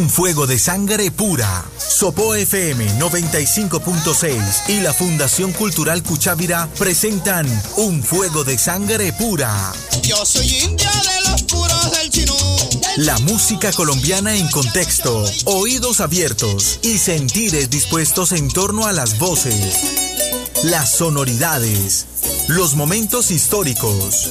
Un fuego de sangre pura. Sopo FM 95.6 y la Fundación Cultural Cuchávira presentan Un fuego de sangre pura. Yo soy india de los puros del chinú. La música colombiana en contexto, oídos abiertos y sentires dispuestos en torno a las voces, las sonoridades, los momentos históricos,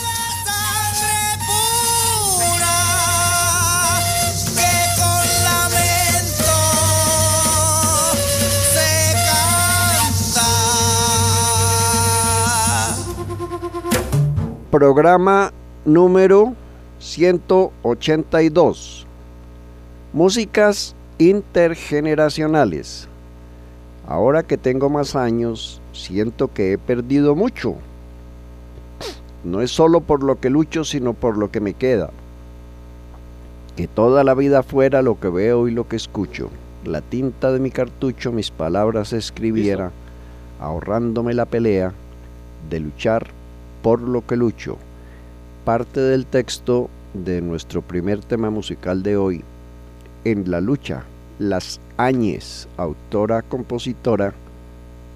Programa número 182. Músicas intergeneracionales. Ahora que tengo más años, siento que he perdido mucho. No es solo por lo que lucho, sino por lo que me queda. Que toda la vida fuera lo que veo y lo que escucho. La tinta de mi cartucho mis palabras escribiera, ahorrándome la pelea de luchar por lo que lucho. Parte del texto de nuestro primer tema musical de hoy, En la lucha, Las Áñez, autora, compositora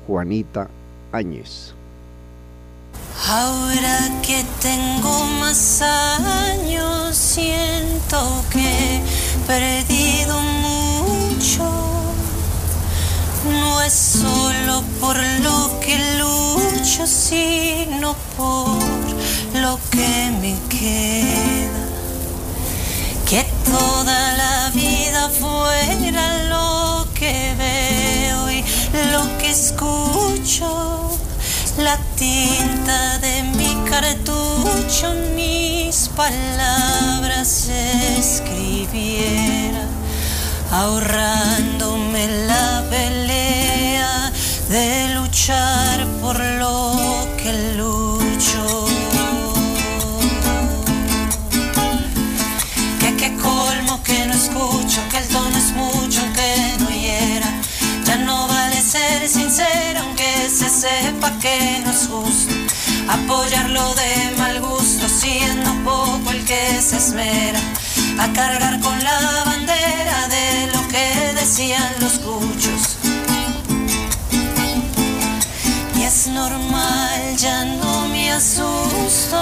Juanita Áñez. Ahora que tengo más años, siento que he perdido mucho. No es solo por lo que lucho, sino por lo que me queda. Que toda la vida fuera lo que veo y lo que escucho. La tinta de mi cartucho, mis palabras escribiera, ahorrándome la pelea de luchar por lo que lucho. Que qué colmo que no escucho, que el tono es mucho, que no hiera. Ya no vale ser sincera, aunque se sepa que no es justo. Apoyarlo de mal gusto, siendo poco el que se esmera. A cargar con la bandera de lo que decían los cuchos. Normal, ya no me asusto.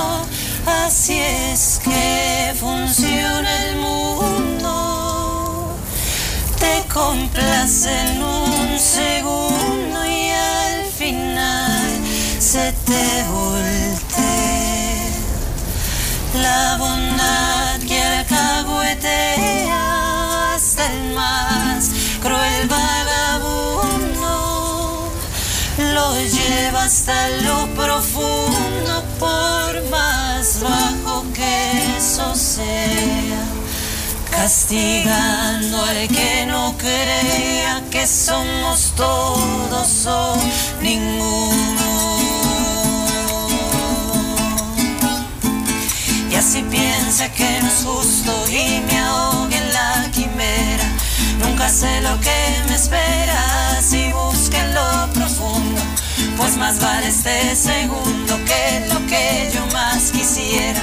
Así es que funciona el mundo. Te complace en un segundo y al final se te voltea. La bondad que alcahuetea hasta lo profundo por más bajo que eso sea castigando al que no crea que somos todos o ninguno. Y así piensa que no es justo y me ahogue en la quimera. Nunca sé lo que me espera si Pues más vale este segundo que lo que yo más quisiera.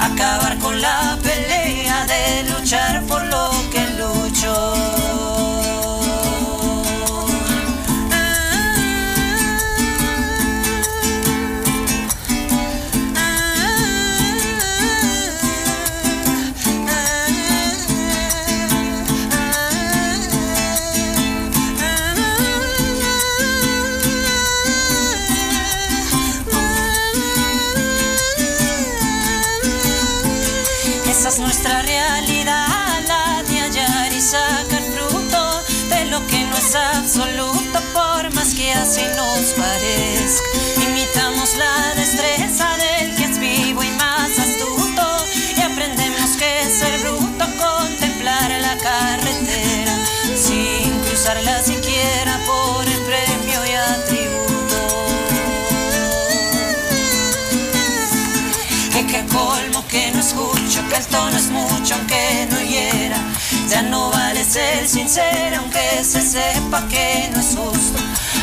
Acabar con la pelea de luchar por lo que lucho. Sincera aunque se sepa que no es justo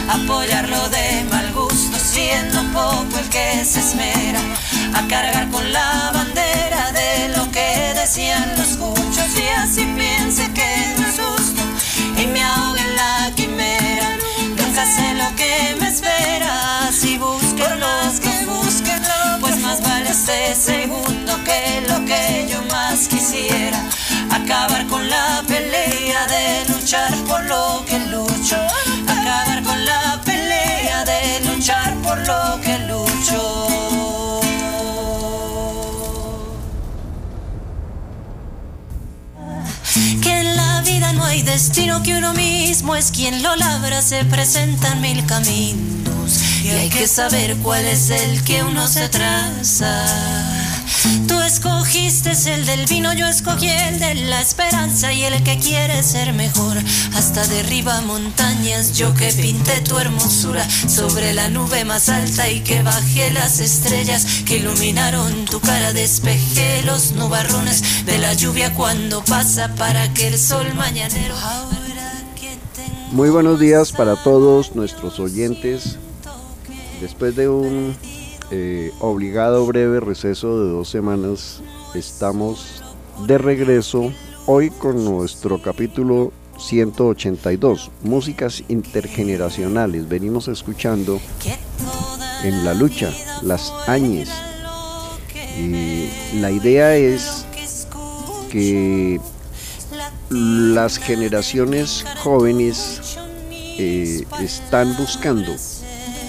apoyarlo de mal gusto, siendo poco el que se esmera a cargar con la bandera de lo que decían los muchos y así piense que no es justo y me ahoga en la quimera. Nunca sé lo que me espera si busco los que busquen, pues más vale este segundo que lo que yo más quisiera. Acabar con la pelea de luchar por lo que lucho. Acabar con la pelea de luchar por lo que lucho. Que en la vida no hay destino, que uno mismo es quien lo labra, se presentan mil caminos y hay que saber cuál es el que uno se traza. Tú escogiste el del vino, yo escogí el de la esperanza y el que quiere ser mejor. Hasta derriba montañas, yo que pinté tu hermosura sobre la nube más alta y que bajé las estrellas que iluminaron tu cara. Despejé los nubarrones de la lluvia cuando pasa para que el sol mañanero. Muy buenos días para todos nuestros oyentes. Después de un eh, obligado breve receso de dos semanas, estamos de regreso hoy con nuestro capítulo 182, músicas intergeneracionales. Venimos escuchando en la lucha las añes. Y la idea es que las generaciones jóvenes eh, están buscando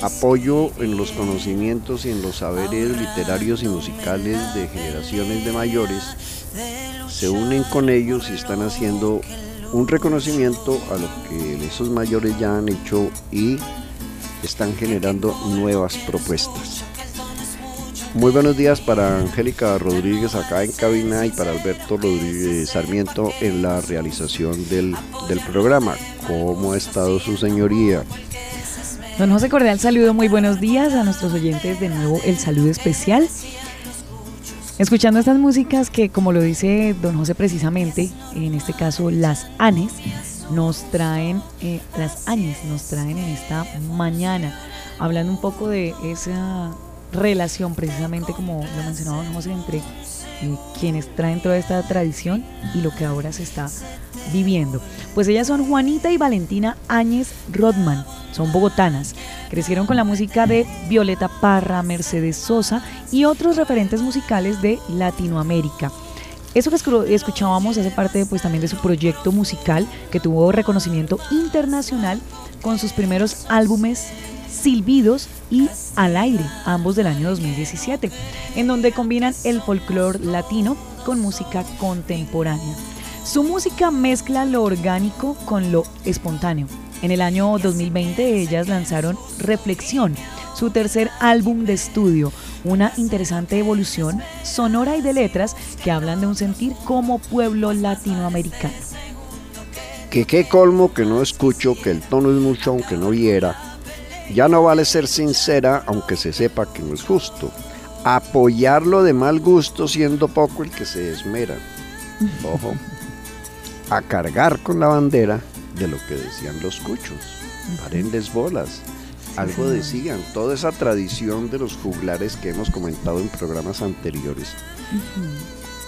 apoyo en los conocimientos y en los saberes literarios y musicales de generaciones de mayores, se unen con ellos y están haciendo un reconocimiento a lo que esos mayores ya han hecho y están generando nuevas propuestas. Muy buenos días para Angélica Rodríguez acá en cabina y para Alberto Rodríguez Sarmiento en la realización del, del programa. ¿Cómo ha estado su señoría? Don José Cordial, saludo, muy buenos días a nuestros oyentes. De nuevo, el saludo especial. Escuchando estas músicas que, como lo dice Don José precisamente, en este caso las ANES, nos traen, eh, las ANES nos traen en esta mañana, hablando un poco de esa relación, precisamente como lo mencionaba Don José, entre eh, quienes traen toda esta tradición y lo que ahora se está viviendo. Pues ellas son Juanita y Valentina Áñez Rodman, son bogotanas. Crecieron con la música de Violeta Parra, Mercedes Sosa y otros referentes musicales de Latinoamérica. Eso que escu- escuchábamos hace parte pues, también de su proyecto musical que tuvo reconocimiento internacional con sus primeros álbumes Silbidos y Al aire, ambos del año 2017, en donde combinan el folclore latino con música contemporánea. Su música mezcla lo orgánico con lo espontáneo. En el año 2020 ellas lanzaron Reflexión, su tercer álbum de estudio, una interesante evolución sonora y de letras que hablan de un sentir como pueblo latinoamericano. Que qué colmo que no escucho, que el tono es mucho aunque no viera. Ya no vale ser sincera aunque se sepa que no es justo. Apoyarlo de mal gusto siendo poco el que se esmera. Ojo. A cargar con la bandera de lo que decían los cuchos. Parenles bolas. Algo decían. Toda esa tradición de los juglares que hemos comentado en programas anteriores.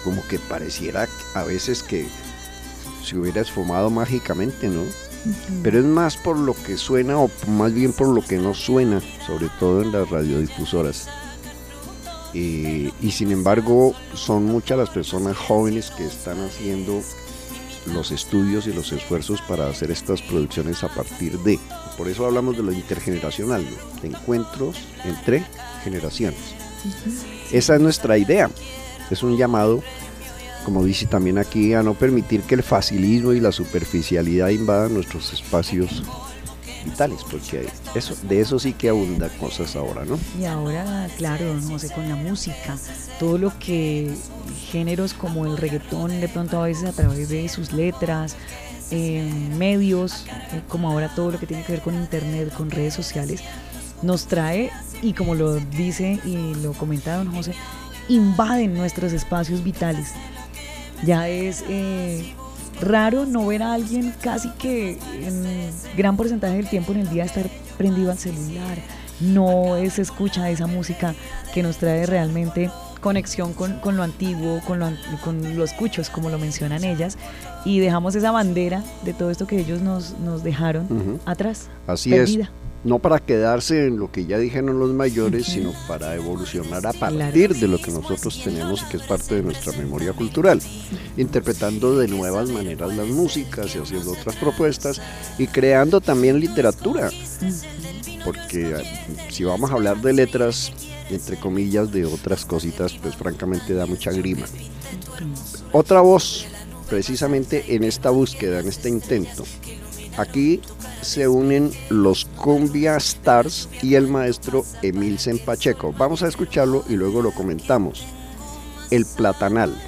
Como que pareciera a veces que se hubiera esfumado mágicamente, ¿no? Pero es más por lo que suena o más bien por lo que no suena, sobre todo en las radiodifusoras. Eh, y sin embargo, son muchas las personas jóvenes que están haciendo los estudios y los esfuerzos para hacer estas producciones a partir de. Por eso hablamos de lo intergeneracional, ¿no? de encuentros entre generaciones. Esa es nuestra idea. Es un llamado, como dice también aquí, a no permitir que el facilismo y la superficialidad invadan nuestros espacios vitales, porque eso, de eso sí que abunda cosas ahora, ¿no? Y ahora, claro, don José, con la música, todo lo que géneros como el reggaetón, de pronto a veces a través de sus letras, eh, medios, eh, como ahora todo lo que tiene que ver con internet, con redes sociales, nos trae, y como lo dice y lo comenta don José, invaden nuestros espacios vitales. Ya es eh, raro no ver a alguien casi que en gran porcentaje del tiempo en el día estar prendido al celular. No es escucha esa música que nos trae realmente conexión con, con lo antiguo, con, lo, con los cuchos, como lo mencionan ellas, y dejamos esa bandera de todo esto que ellos nos, nos dejaron atrás. Así perdida. es. No para quedarse en lo que ya dijeron los mayores, sino para evolucionar a Claro. partir de lo que nosotros tenemos y que es parte de nuestra memoria cultural, interpretando de nuevas maneras las músicas y haciendo otras propuestas y creando también literatura, porque eh, si vamos a hablar de letras, entre comillas, de otras cositas, pues francamente da mucha grima. Otra voz, precisamente en esta búsqueda, en este intento, Aquí se unen los Cumbia Stars y el maestro Emilsen Pacheco. Vamos a escucharlo y luego lo comentamos. El Platanal.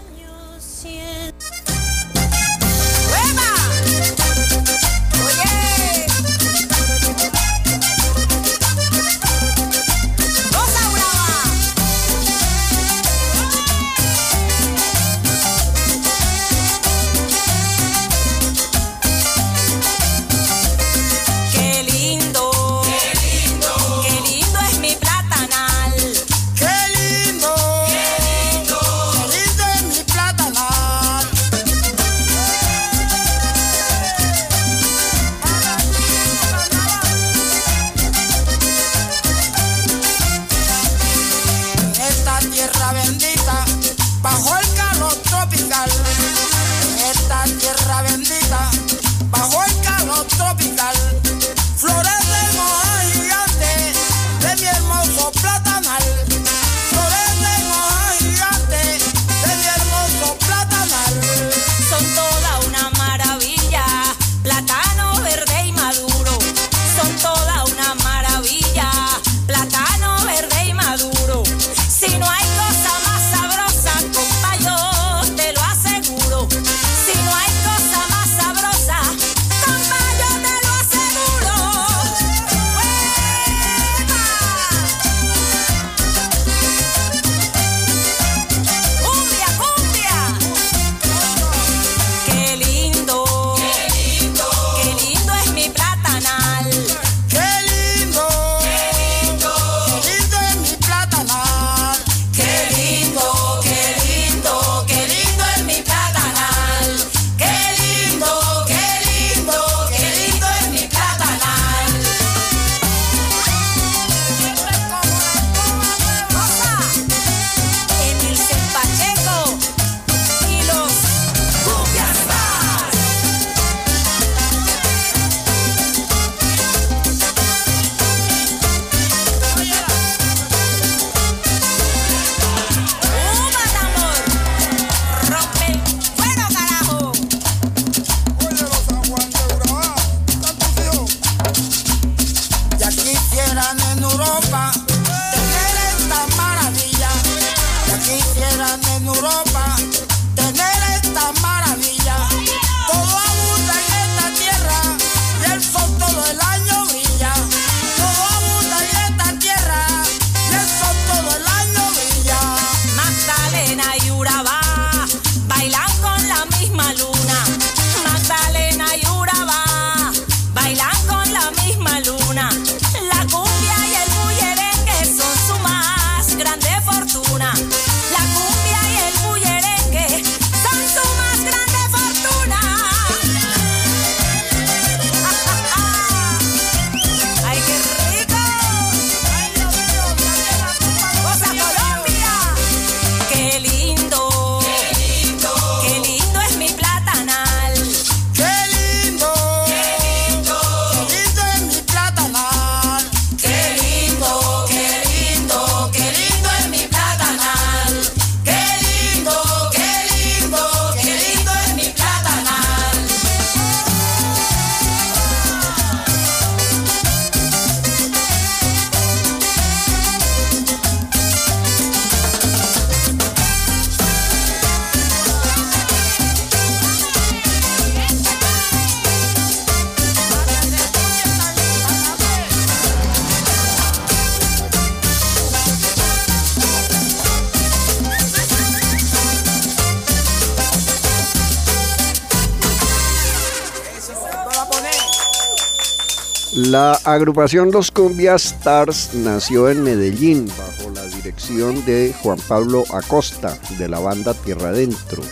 Agrupación Los Cumbia Stars nació en Medellín bajo la dirección de Juan Pablo Acosta de la banda Tierra Adentro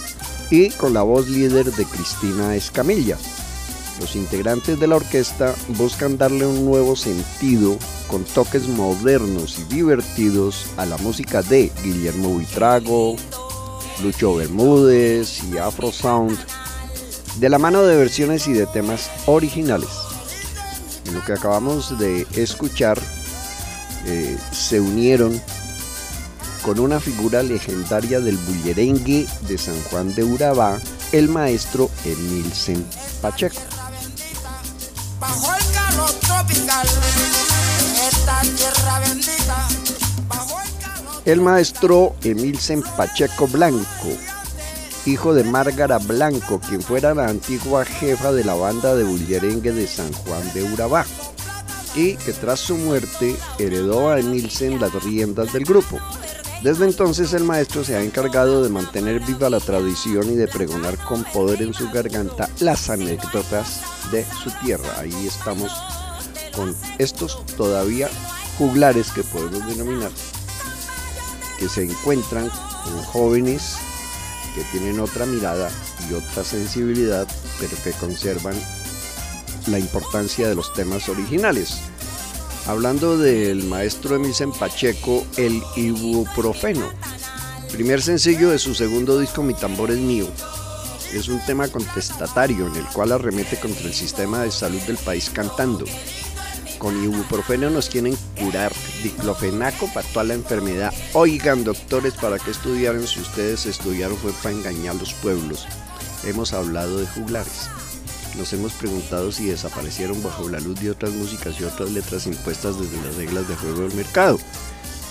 y con la voz líder de Cristina Escamilla. Los integrantes de la orquesta buscan darle un nuevo sentido con toques modernos y divertidos a la música de Guillermo Buitrago, Lucho Bermúdez y Afro Sound, de la mano de versiones y de temas originales. En lo que acabamos de escuchar, eh, se unieron con una figura legendaria del bullerengue de San Juan de Urabá, el maestro Emilsen Pacheco. El maestro Emilsen Pacheco Blanco, hijo de Márgara Blanco, quien fuera la antigua jefa de la banda de bullerengue de San Juan de Urabá, y que tras su muerte heredó a Emilsen las riendas del grupo. Desde entonces el maestro se ha encargado de mantener viva la tradición y de pregonar con poder en su garganta las anécdotas de su tierra. Ahí estamos con estos todavía juglares que podemos denominar, que se encuentran jóvenes que tienen otra mirada y otra sensibilidad, pero que conservan la importancia de los temas originales. Hablando del maestro Emilsen Pacheco, el ibuprofeno, primer sencillo de su segundo disco Mi tambor es mío. Es un tema contestatario en el cual arremete contra el sistema de salud del país cantando. Con ibuprofeno nos quieren curar, diclofenaco para toda la enfermedad. Oigan, doctores, ¿para qué estudiaron? Si ustedes estudiaron fue para engañar a los pueblos. Hemos hablado de juglares. Nos hemos preguntado si desaparecieron bajo la luz de otras músicas y otras letras impuestas desde las reglas de juego del mercado.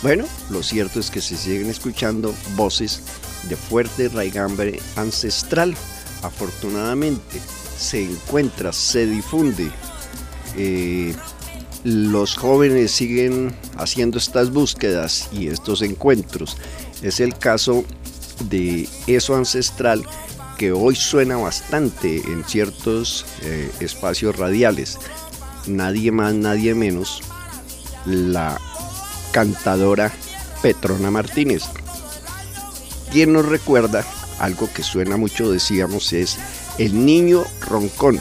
Bueno, lo cierto es que se siguen escuchando voces de fuerte raigambre ancestral. Afortunadamente se encuentra, se difunde. eh, los jóvenes siguen haciendo estas búsquedas y estos encuentros. Es el caso de eso ancestral que hoy suena bastante en ciertos eh, espacios radiales. Nadie más, nadie menos, la cantadora Petrona Martínez. Quien nos recuerda algo que suena mucho, decíamos, es El Niño Roncón.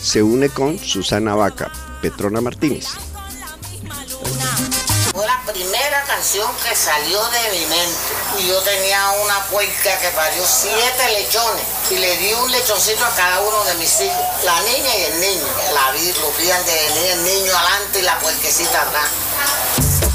Se une con Susana Vaca, Petrona Martínez. Fue la primera canción que salió de mi mente. Y yo tenía una puerca que parió siete lechones. Y le di un lechoncito a cada uno de mis hijos. La niña y el niño. La vi, lo de el niño adelante y la puerquecita atrás.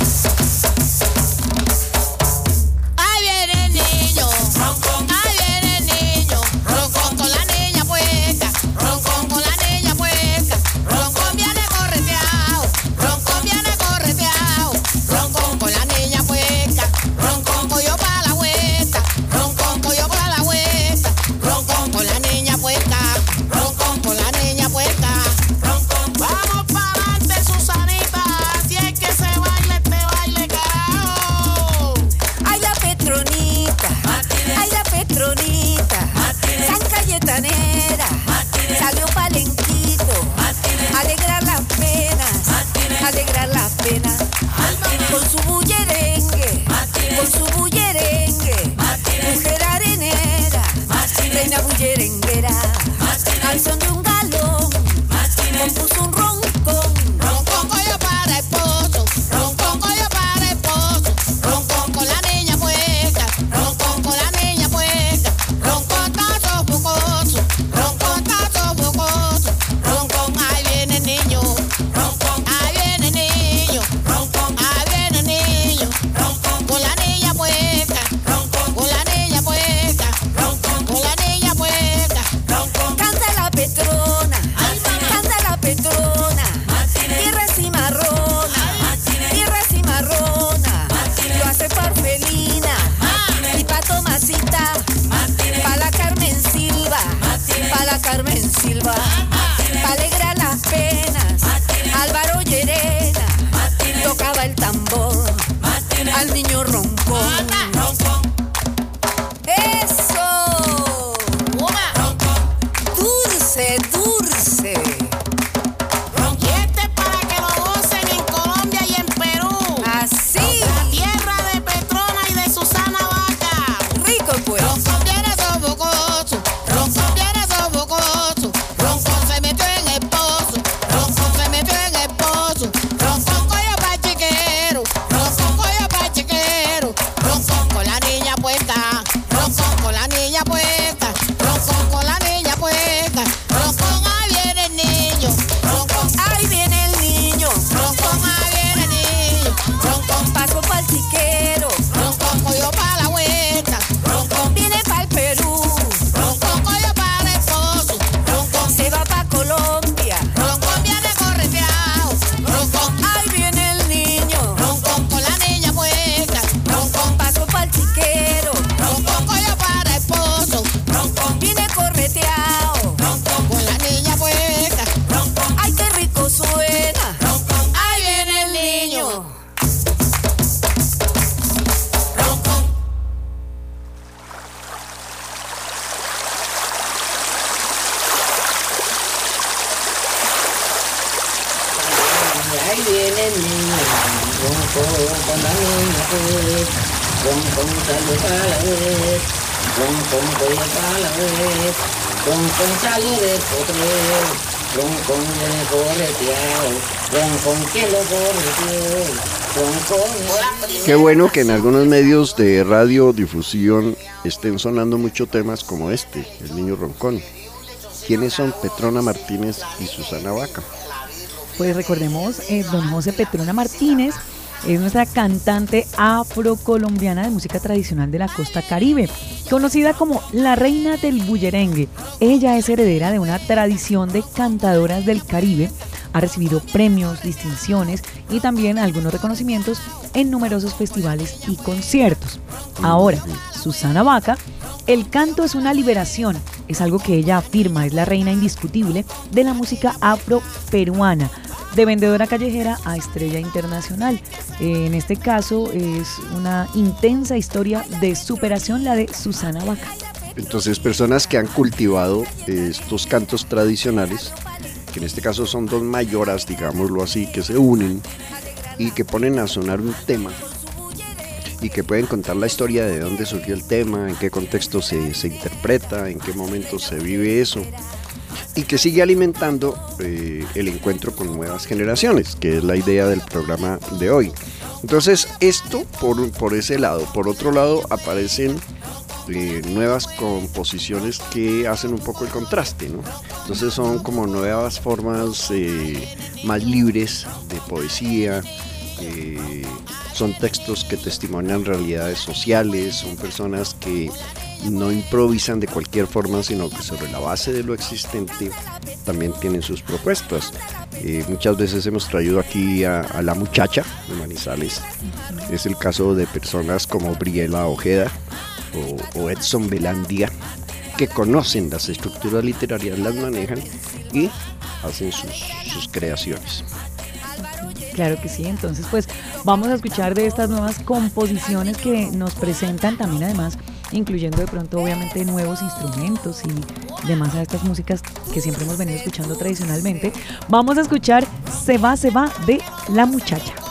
Qué bueno que en algunos medios de radiodifusión estén sonando muchos temas como este, El Niño Roncón. ¿Quiénes son Petrona Martínez y Susana Vaca? Pues recordemos, eh, don José Petrona Martínez es nuestra cantante afrocolombiana de música tradicional de la costa caribe, conocida como la reina del bullerengue. Ella es heredera de una tradición de cantadoras del Caribe, ha recibido premios, distinciones y también algunos reconocimientos en numerosos festivales y conciertos. Ahora, Susana Vaca, el canto es una liberación, es algo que ella afirma, es la reina indiscutible de la música afro-peruana de vendedora callejera a estrella internacional. En este caso es una intensa historia de superación la de Susana Vaca. Entonces, personas que han cultivado eh, estos cantos tradicionales, que en este caso son dos mayoras, digámoslo así, que se unen y que ponen a sonar un tema y que pueden contar la historia de dónde surgió el tema, en qué contexto se, se interpreta, en qué momento se vive eso y que sigue alimentando eh, el encuentro con nuevas generaciones, que es la idea del programa de hoy. Entonces, esto por, por ese lado. Por otro lado, aparecen nuevas composiciones que hacen un poco el contraste. Entonces son como nuevas formas eh, más libres de poesía, eh, son textos que testimonian realidades sociales, son personas que no improvisan de cualquier forma, sino que sobre la base de lo existente también tienen sus propuestas. Eh, muchas veces hemos traído aquí a, a la muchacha de Manizales. Es el caso de personas como Briela Ojeda o, Edson Belandia, que conocen las estructuras literarias, las manejan y hacen sus, sus creaciones. Claro que sí, entonces pues vamos a escuchar de estas nuevas composiciones que nos presentan también además, incluyendo de pronto obviamente nuevos instrumentos y demás a estas músicas que siempre hemos venido escuchando tradicionalmente. Vamos a escuchar Se va, se va de La Muchacha.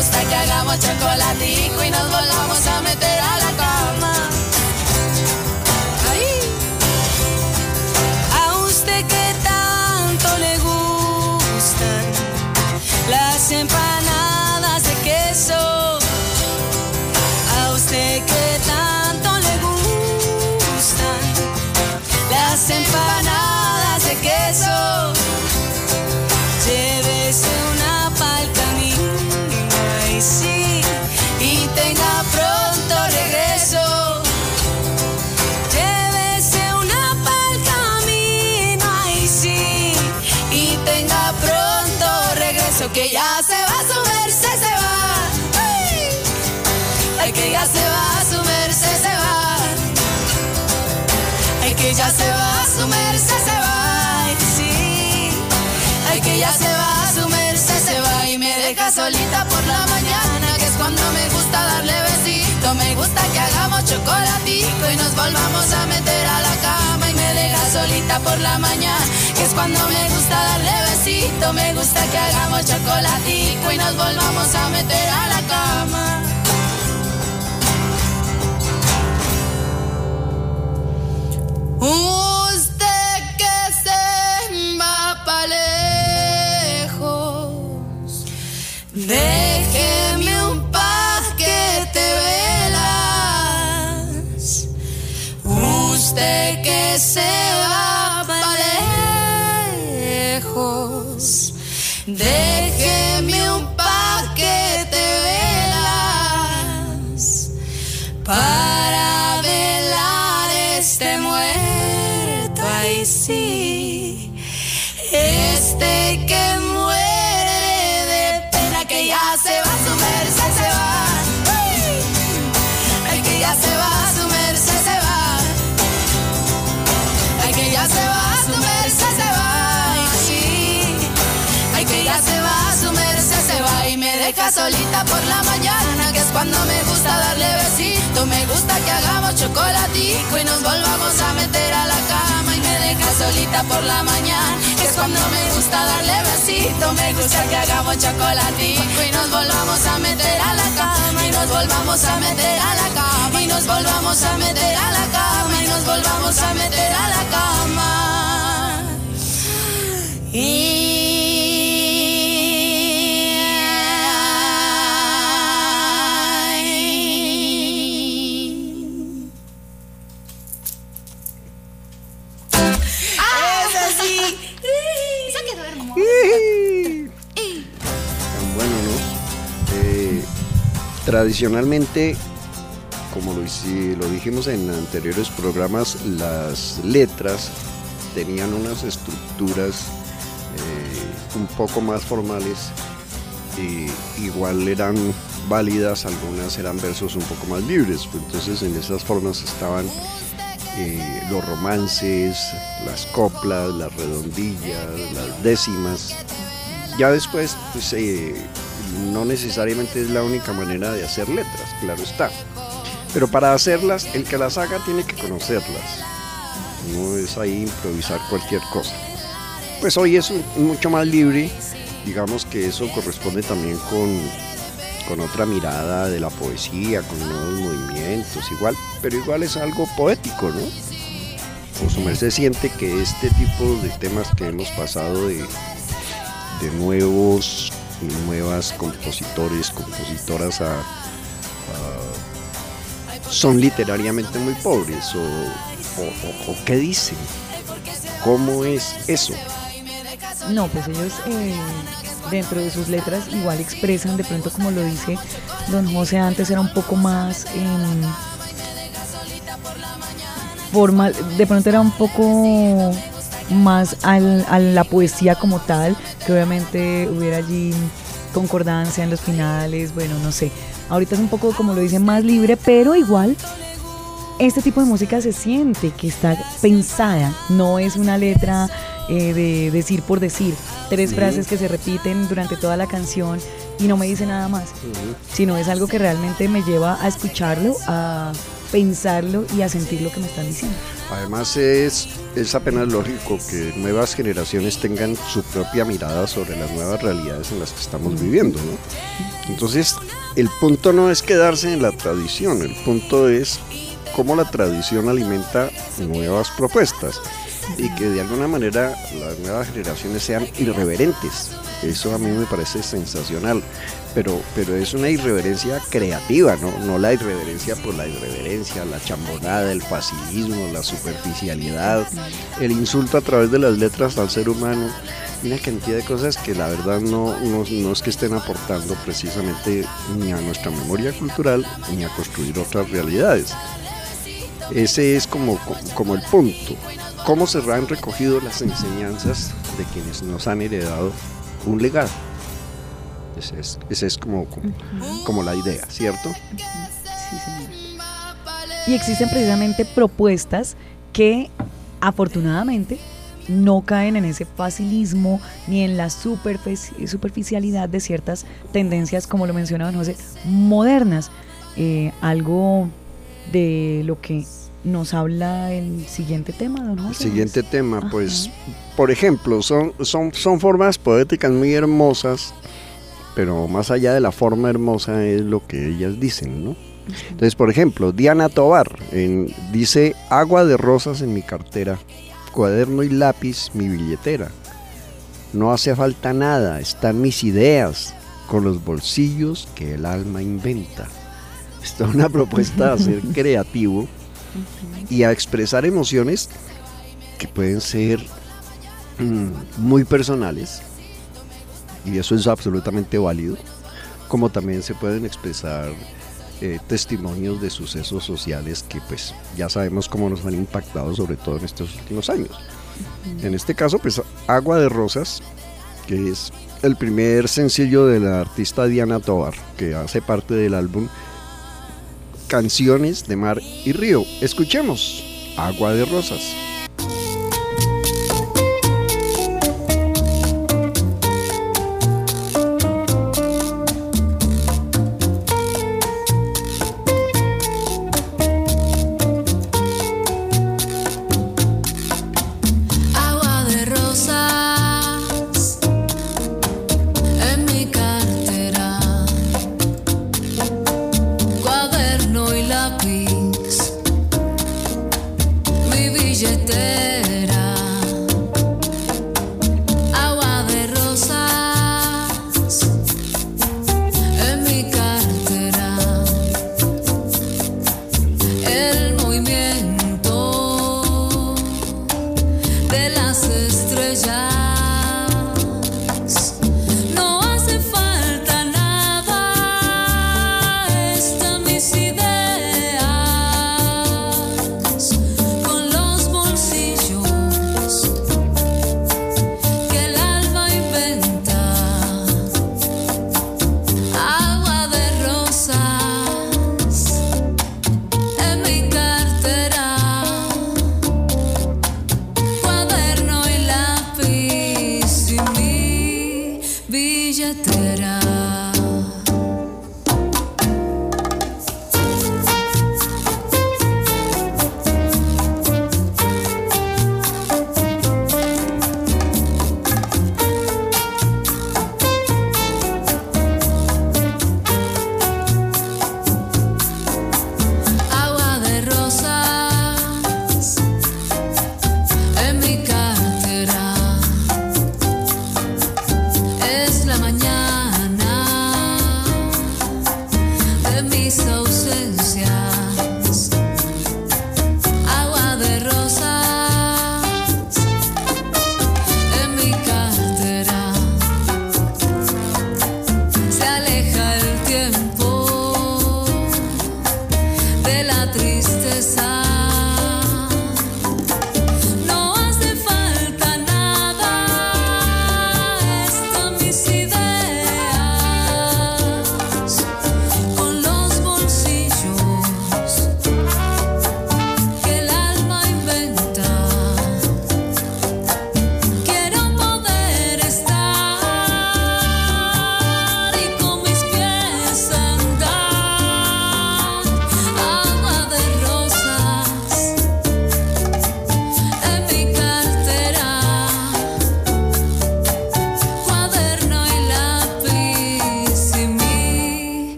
Gusta que hagamos chocolatico y nos volvamos a meter a solita por la mañana, que es cuando me gusta darle besito. Me gusta que hagamos chocolatico y nos volvamos a meter a la cama y me deja solita por la mañana, que es cuando me gusta darle besito. Me gusta que hagamos chocolatico y nos volvamos a meter a la cama. Usted déjeme un paquete de velas. Usted que se va pa' lejos, déjeme un paquete de velas para velar este muerto. Ay, sí, este que cuando me gusta darle besito. Me gusta que hagamos chocolatico y nos volvamos a meter a la cama y me deja solita por la mañana, es cuando me gusta darle besito. Me gusta que hagamos chocolatico y nos volvamos a meter a la cama y nos volvamos a meter a la cama y nos volvamos a meter a la cama y nos volvamos a meter a la cama. Y... tradicionalmente, como lo, dijimos en anteriores programas, las letras tenían unas estructuras eh, un poco más formales. y igual eran válidas, algunas eran versos un poco más libres. Entonces en esas formas estaban eh, los romances, las coplas, las redondillas, las décimas. Ya después, pues eh, no necesariamente es la única manera de hacer letras, claro está. Pero para hacerlas, el que las haga tiene que conocerlas. No es ahí improvisar cualquier cosa. Pues hoy es mucho más libre. Digamos que eso corresponde también con, con otra mirada de la poesía, con nuevos movimientos, igual, pero igual es algo poético, ¿no? O su merced siente que este tipo de temas que hemos pasado de, de nuevos nuevas compositores, compositoras son literariamente muy pobres o, qué dicen, cómo es eso. No, pues ellos eh, dentro de sus letras igual expresan, de pronto como lo dice don José antes, era un poco más em, formal, de pronto era un poco más al- a la poesía como tal, que obviamente hubiera allí concordancia en los finales, bueno, no sé. Ahorita es un poco, como lo dice, más libre, pero igual este tipo de música se siente que está pensada, no es una letra eh, de decir por decir, tres frases que se repiten durante toda la canción y no me dice nada más, sino es algo que realmente me lleva a escucharlo, a pensarlo y a sentir lo que me están diciendo. Además es, es apenas lógico que nuevas generaciones tengan su propia mirada sobre las nuevas realidades en las que estamos viviendo, ¿no? Entonces, el punto no es quedarse en la tradición, el punto es cómo la tradición alimenta nuevas propuestas y que de alguna manera las nuevas generaciones sean irreverentes. Eso a mí me parece sensacional, pero, pero es una irreverencia creativa, ¿no? no la irreverencia por la irreverencia, la chambonada, el facilismo, la superficialidad, el insulto a través de las letras al ser humano, una cantidad de cosas que la verdad no, no, no es que estén aportando precisamente ni a nuestra memoria cultural ni a construir otras realidades. Ese es como, como el punto. ¿Cómo se han recogido las enseñanzas de quienes nos han heredado un legado? Esa es, esa es como, como, como la idea, ¿cierto? Sí, señor. Y existen precisamente propuestas que afortunadamente no caen en ese facilismo ni en la superfici- superficialidad de ciertas tendencias, como lo mencionaba José, modernas. Eh, algo de lo que nos habla el siguiente tema, don El José. siguiente tema, pues, por ejemplo, son, son, son formas poéticas muy hermosas, pero más allá de la forma hermosa es lo que ellas dicen, ¿no? Entonces, por ejemplo, Diana Tobar en- dice, agua de rosas en mi cartera, cuaderno y lápiz mi billetera. No hace falta nada, están mis ideas, con los bolsillos que el alma inventa. Esta es una propuesta de ser creativo y a expresar emociones que pueden ser mm, muy personales y eso es absolutamente válido, como también se pueden expresar eh, testimonios de sucesos sociales que pues ya sabemos cómo nos han impactado sobre todo en estos últimos años. En este caso pues Agua de Rosas, que es el primer sencillo de la artista Diana Tobar, que hace parte del álbum Canciones de Mar y Río. Escuchemos Agua de Rosas.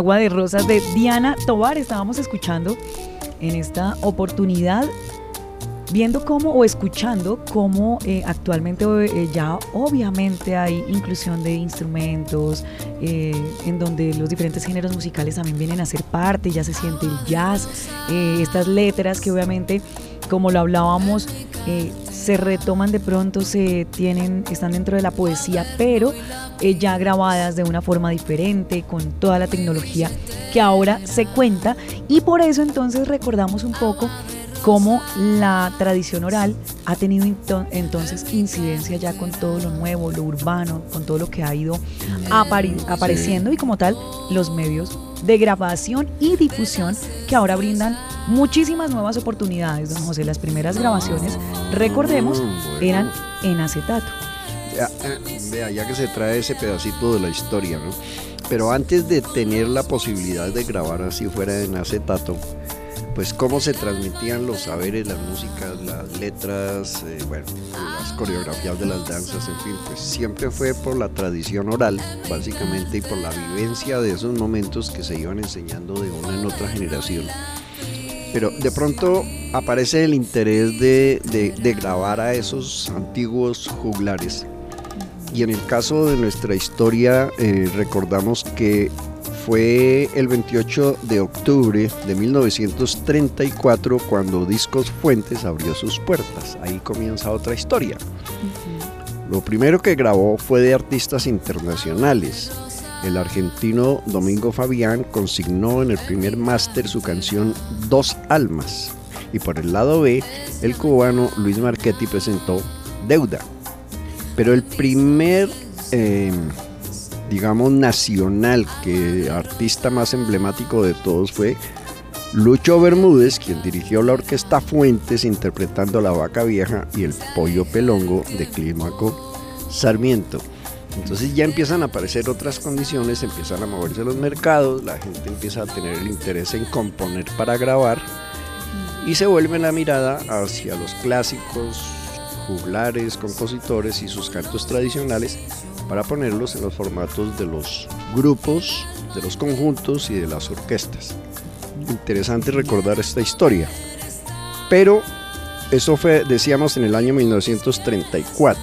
Agua de Rosas de Diana Tobar. Estábamos escuchando en esta oportunidad, viendo cómo o escuchando cómo eh, actualmente eh, ya obviamente hay inclusión de instrumentos, eh, en donde los diferentes géneros musicales también vienen a ser parte, ya se siente el jazz, estas letras que obviamente, como lo hablábamos, se retoman de pronto, se tienen, están dentro de la poesía, pero eh, ya grabadas de una forma diferente, con toda la tecnología que ahora se cuenta. Y por eso entonces recordamos un poco cómo la tradición oral ha tenido ento- entonces incidencia ya con todo lo nuevo, lo urbano, con todo lo que ha ido apareciendo y como tal los medios de grabación y difusión que ahora brindan muchísimas nuevas oportunidades, don José. Las primeras grabaciones, recordemos, Mm, eran en acetato. Vea, ya que se trae ese pedacito de la historia, ¿no? Pero antes de tener la posibilidad de grabar así fuera en acetato, pues cómo se transmitían los saberes, las músicas, las letras, eh, bueno, las coreografías de las danzas, en fin, pues siempre fue por la tradición oral, básicamente, y por la vivencia de esos momentos que se iban enseñando de una en otra generación. Pero de pronto aparece el interés de grabar a esos antiguos juglares. Y en el caso de nuestra historia, eh, recordamos que fue el 28 de octubre de 1934 cuando Discos Fuentes abrió sus puertas. Ahí comienza otra historia. Lo primero que grabó fue de artistas internacionales. El argentino Domingo Fabián consignó en el primer máster su canción Dos Almas. Y por el lado B, el cubano Luis Marchetti presentó Deuda. Pero el primer, eh, digamos, nacional, que artista más emblemático de todos fue Lucho Bermúdez, quien dirigió la orquesta Fuentes interpretando La Vaca Vieja y El Pollo Pelongo de Clímaco Sarmiento. Entonces ya empiezan a aparecer otras condiciones, empiezan a moverse los mercados, la gente empieza a tener el interés en componer para grabar y se vuelve la mirada hacia los clásicos, juglares, compositores y sus cantos tradicionales para ponerlos en los formatos de los grupos, de los conjuntos y de las orquestas. Interesante recordar esta historia. Pero eso fue, decíamos, en el año 1934.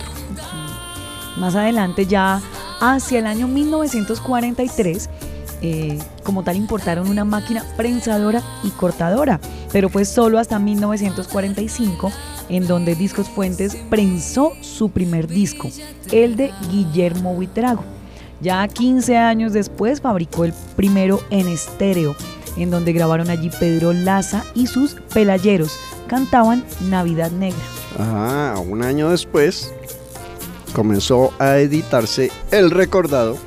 Más adelante, ya hacia el año 1943, eh, como tal importaron una máquina prensadora y cortadora, pero fue solo hasta 1945 en donde Discos Fuentes prensó su primer disco, el de Guillermo Buitrago. Ya 15 años después fabricó el primero en estéreo, en donde grabaron allí Pedro Laza y sus pelayeros. Cantaban Navidad Negra. Ah, un año después comenzó a editarse el recordado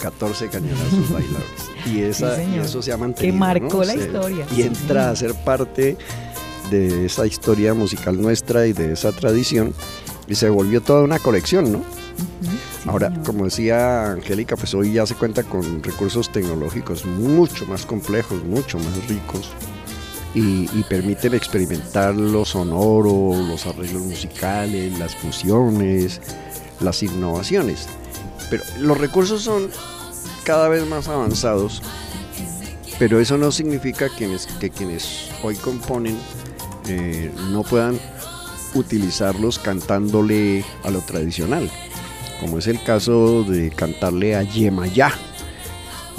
14 cañonazos bailables. Y, esa, Sí, y eso se ha Que marcó ¿no? la Se- historia. Y Sí, entra a ser parte de esa historia musical nuestra y de esa tradición. Y se volvió toda una colección, ¿no? Ahora, como decía Angélica, pues hoy ya se cuenta con recursos tecnológicos mucho más complejos, mucho más ricos y, y permiten experimentar lo sonoro, los arreglos musicales, las fusiones, las innovaciones. Pero los recursos son cada vez más avanzados, pero eso no significa quienes, que quienes hoy componen eh, no puedan utilizarlos cantándole a lo tradicional, como es el caso de cantarle a Yemayá,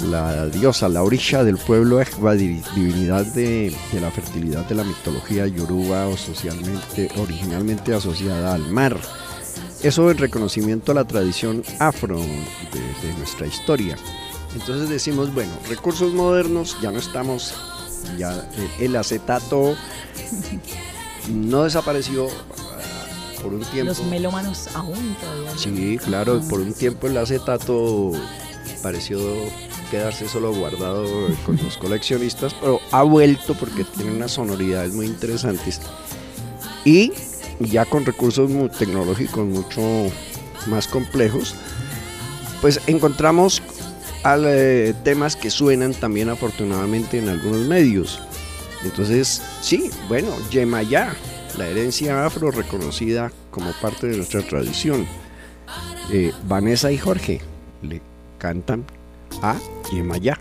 la diosa, la orisha del pueblo Ejba, di- divinidad de, de la fertilidad de la mitología yoruba o socialmente, originalmente asociada al mar. Eso en reconocimiento a la tradición afro de, de nuestra historia. Entonces decimos, bueno, recursos modernos, ya no estamos, ya eh, el acetato no desapareció ah, por un tiempo. Los melómanos aún todavía. Sí, claro, por un tiempo el acetato pareció quedarse solo guardado con los coleccionistas, pero ha vuelto porque tiene unas sonoridades muy interesantes y ya con recursos tecnológicos mucho más complejos, pues encontramos al, eh, temas que suenan también afortunadamente en algunos medios. Entonces, sí, bueno, Yemayá, la herencia afro reconocida como parte de nuestra tradición. Eh, Vanessa y Jorge le cantan a Yemayá.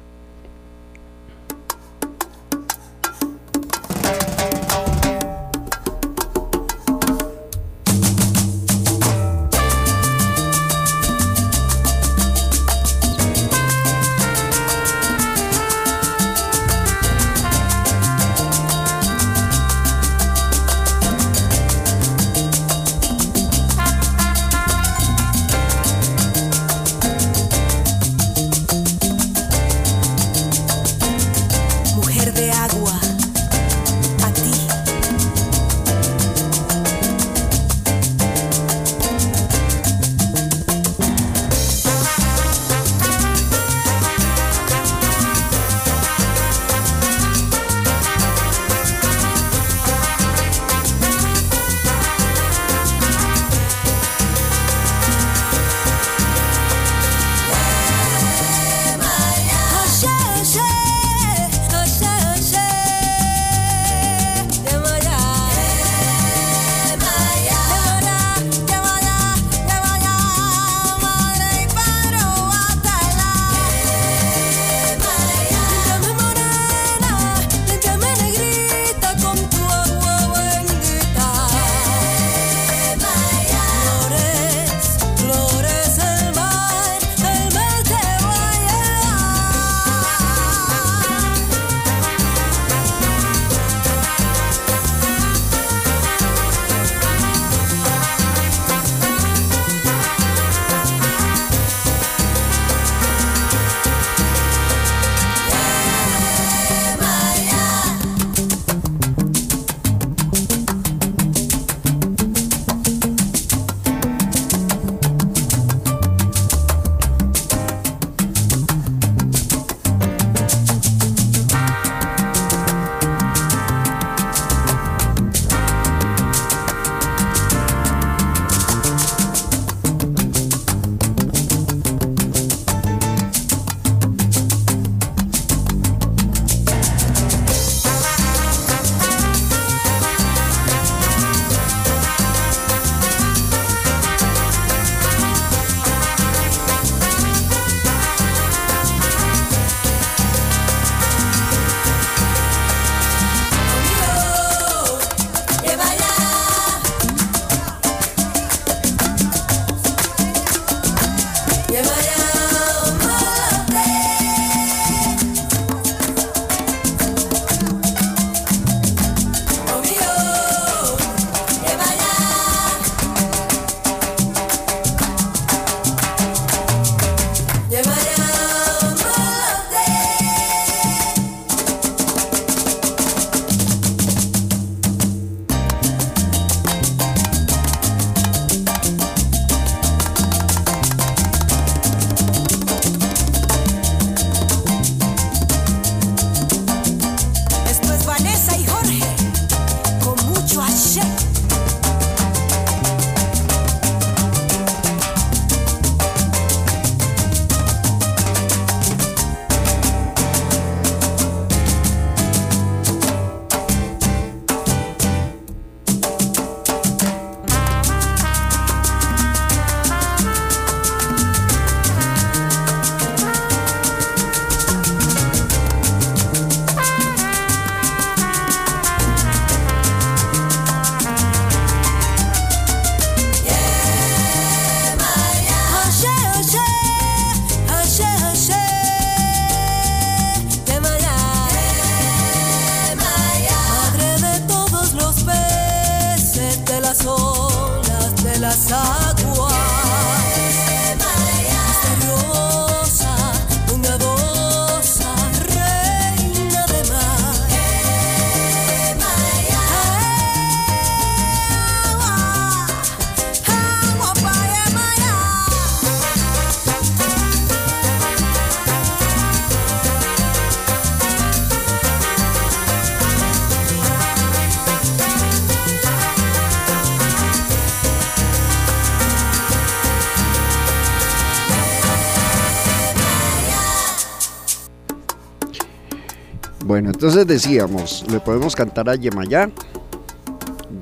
Bueno, entonces decíamos, le podemos cantar a Yemayá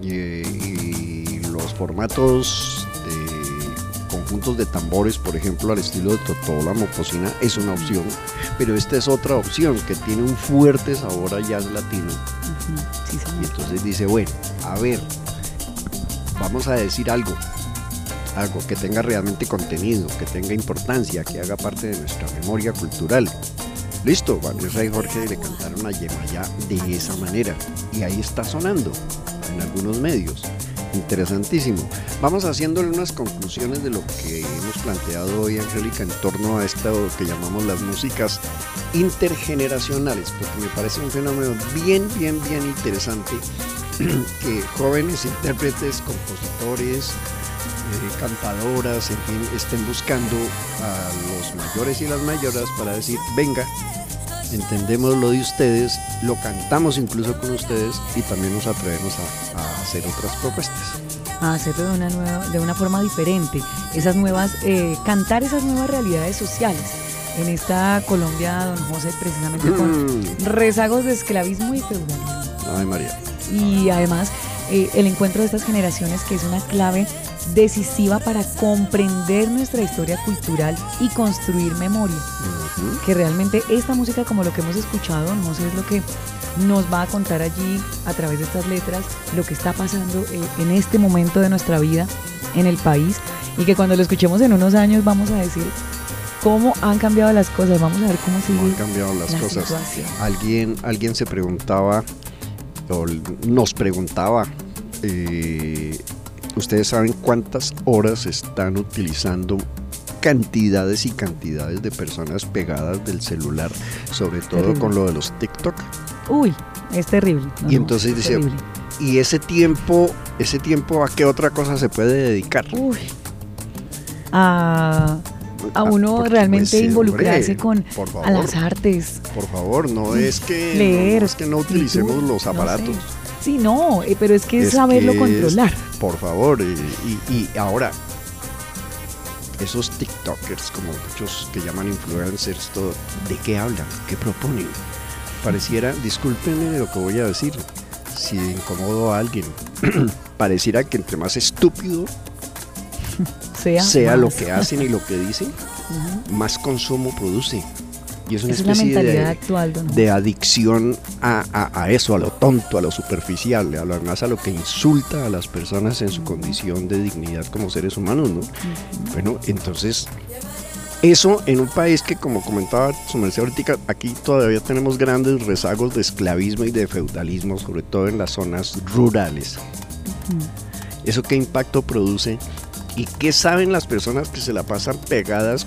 y, y los formatos de conjuntos de tambores, por ejemplo, al estilo de Totó la Mocosina, es una opción, pero esta es otra opción que tiene un fuerte sabor a jazz latino. Sí, Y entonces dice, bueno, a ver, vamos a decir algo, algo que tenga realmente contenido, que tenga importancia, que haga parte de nuestra memoria cultural. Listo, Vanessa y Jorge le cantaron a Yemayá de esa manera y ahí está sonando en algunos medios. Interesantísimo. Vamos haciéndole unas conclusiones de lo que hemos planteado hoy, Angélica, en torno a esto que llamamos las músicas intergeneracionales, porque me parece un fenómeno bien, bien, bien interesante que jóvenes intérpretes, compositores, eh, cantadoras, en fin, estén buscando a los mayores y las mayoras para decir, venga, entendemos lo de ustedes, lo cantamos incluso con ustedes y también nos atrevemos a, a hacer otras propuestas. a hacerlo de una, nueva, de una forma diferente, esas nuevas, eh, cantar esas nuevas realidades sociales. En esta Colombia, don José, precisamente con Mm, rezagos de esclavismo y feudalismo. Ay María. Y además, eh, el encuentro de estas generaciones, que es una clave decisiva para comprender nuestra historia cultural y construir memoria. Que realmente esta música, como lo que hemos escuchado, don José, es lo que nos va a contar allí a través de estas letras lo que está pasando eh, en este momento de nuestra vida en el país y que cuando lo escuchemos en unos años vamos a decir cómo han cambiado las cosas, vamos a ver cómo cómo han sigue cambiado las la cosas. situación. Alguien, alguien se preguntaba, o nos preguntaba, eh, ¿ustedes saben cuántas horas están utilizando cantidades y cantidades de personas pegadas del celular, sobre todo Terrible. con lo de los TikTok? Uy, es terrible. Y entonces dice. Y ese tiempo, ese tiempo a qué otra cosa se puede dedicar? Uy. A, a Ah, uno realmente pues, sí, involucrarse hombre, con por a las favor. artes, Por favor, no es que leer, no, es que no utilicemos los no aparatos. sé. Sí, no, eh, pero es que es Es saberlo que controlar. es- por favor, y, y- y ahora, esos TikTokers, como muchos que llaman influencers, todo, ¿de qué hablan? ¿Qué proponen? Pareciera, discúlpenme de lo que voy a decir, si incomodo a alguien, pareciera que entre más estúpido Sea, sea lo que hacen y lo que dicen, más consumo produce. Y es una Esa especie mentalidad de, actual, de adicción a, a- a eso, a lo tonto, a lo superficial, a lo, además a lo que insulta a las personas en su condición de dignidad como seres humanos, ¿no? Bueno, entonces, eso en un país que, como comentaba su merced ahorita, aquí todavía tenemos grandes rezagos de esclavismo y de feudalismo, sobre todo en las zonas rurales. ¿Eso qué impacto produce? ¿Y qué saben las personas que se la pasan pegadas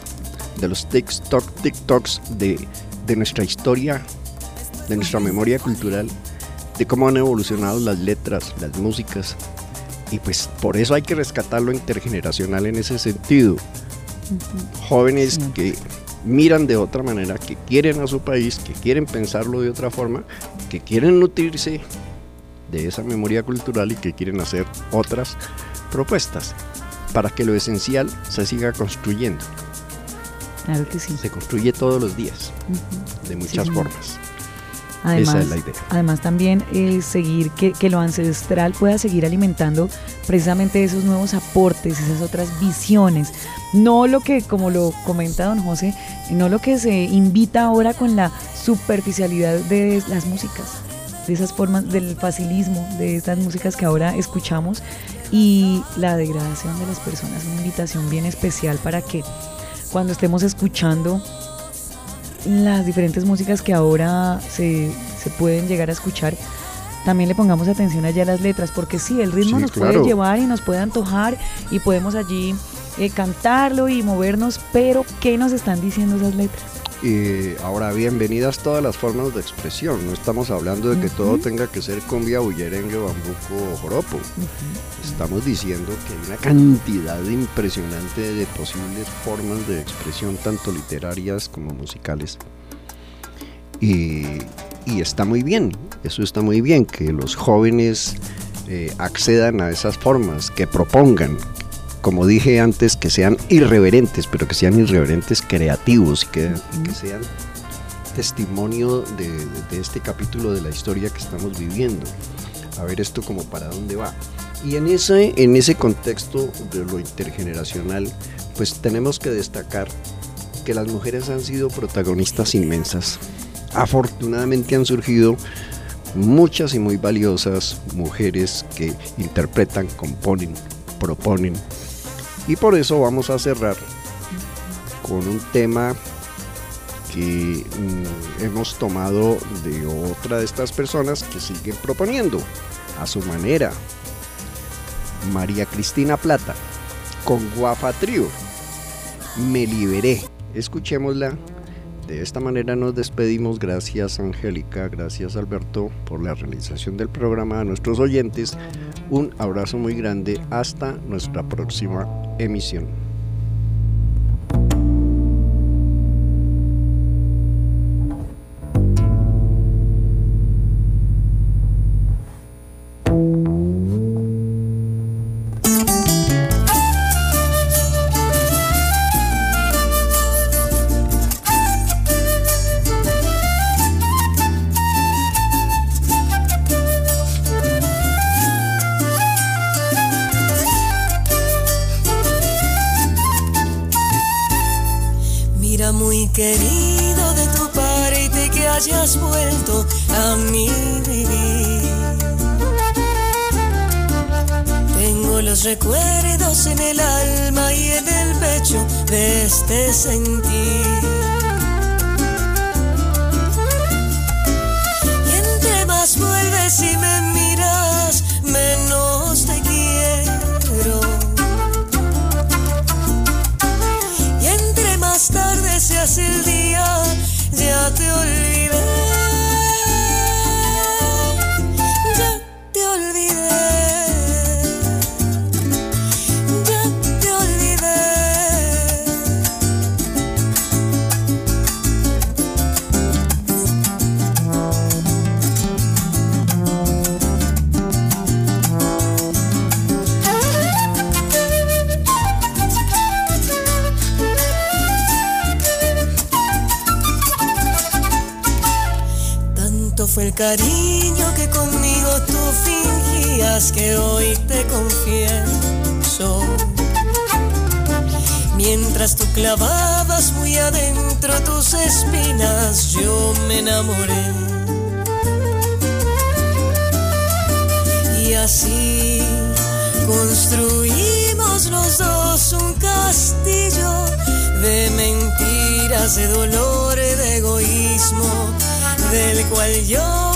de los TikTok, TikToks de, de nuestra historia, de nuestra memoria cultural, de cómo han evolucionado las letras, las músicas? Y pues por eso hay que rescatar lo intergeneracional en ese sentido. Jóvenes que miran de otra manera, que quieren a su país, que quieren pensarlo de otra forma, que quieren nutrirse de esa memoria cultural y que quieren hacer otras propuestas para que lo esencial se siga construyendo. Claro que sí. Se construye todos los días, de muchas formas. Además, Esa es la idea. además también eh, seguir que, que lo ancestral pueda seguir alimentando precisamente esos nuevos aportes, esas otras visiones. No lo que, como lo comenta don José, no lo que se invita ahora con la superficialidad de las músicas, de esas formas del facilismo, de estas músicas que ahora escuchamos y la degradación de las personas. Una invitación bien especial para que cuando estemos escuchando las diferentes músicas que ahora se, se pueden llegar a escuchar, también le pongamos atención allá a las letras, porque sí, el ritmo Sí, nos claro. puede llevar y nos puede antojar y podemos allí eh, cantarlo y movernos, pero ¿qué nos están diciendo esas letras? Y ahora, bienvenidas todas las formas de expresión. No estamos hablando de que todo tenga que ser cumbia, bullerengue, bambuco o joropo. Estamos diciendo que hay una cantidad impresionante de posibles formas de expresión, tanto literarias como musicales. Y, y está muy bien, eso está muy bien, que los jóvenes eh, accedan a esas formas, que propongan, como dije antes, que sean irreverentes, pero que sean irreverentes creativos y que, y que sean testimonio de, de- de este capítulo de la historia que estamos viviendo. A ver esto como para dónde va. Y en ese, en ese contexto de lo intergeneracional, pues tenemos que destacar que las mujeres han sido protagonistas inmensas. Afortunadamente han surgido muchas y muy valiosas mujeres que interpretan, componen, proponen. Y por eso vamos a cerrar con un tema que mm, hemos tomado de otra de estas personas que siguen proponiendo a su manera. María Cristina Plata, con Guafa Trío. Me liberé. Escuchémosla. De esta manera nos despedimos. Gracias Angélica, gracias Alberto por la realización del programa. A nuestros oyentes, un abrazo muy grande. Hasta nuestra próxima emisión. Cariño que conmigo tú fingías que hoy te confieso. Mientras tú clavabas muy adentro tus espinas, yo me enamoré. Y así construimos los dos un castillo de mentiras, de dolor, de egoísmo, del cual yo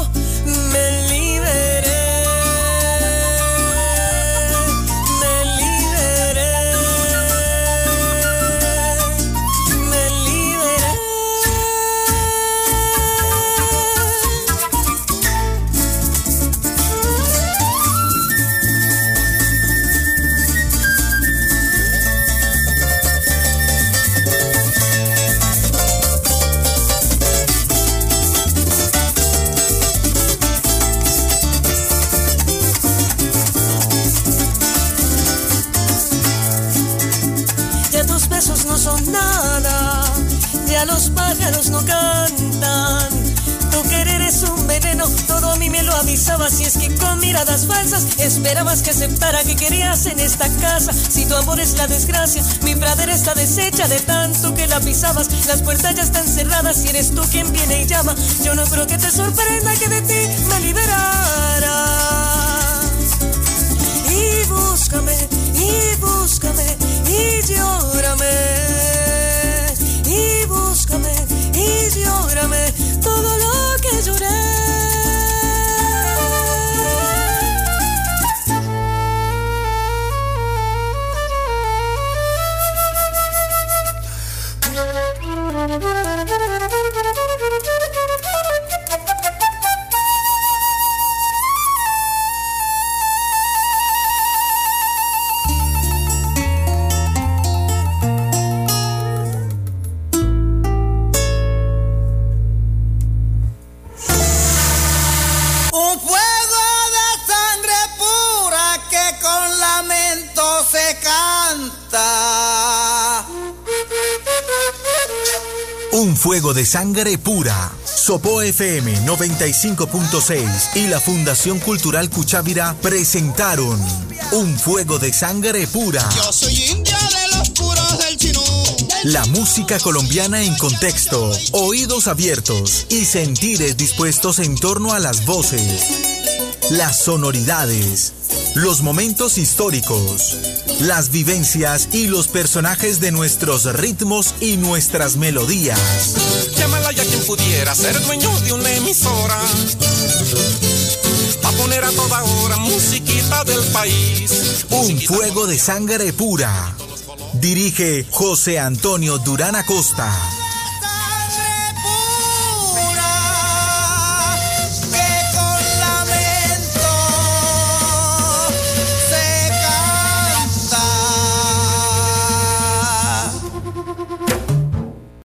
miradas falsas esperabas que aceptara que querías en esta casa. Si tu amor es la desgracia, mi pradera está deshecha de tanto que la pisabas. Las puertas ya están cerradas y eres tú quien viene y llama. Yo no creo que te sorprenda que de ti me liberara sangre pura. Sopo FM 95.6 y la Fundación Cultural Cuchávira presentaron Un fuego de sangre pura. Yo soy india de los puros del chinú. La música colombiana en contexto, oídos abiertos y sentires dispuestos en torno a las voces, las sonoridades, los momentos históricos, las vivencias y los personajes de nuestros ritmos y nuestras melodías. Llámala ya quien pudiera ser dueño de una emisora. Pa' poner a toda hora musiquita del país. Un fuego de sangre pura. Dirige José Antonio Durán Acosta.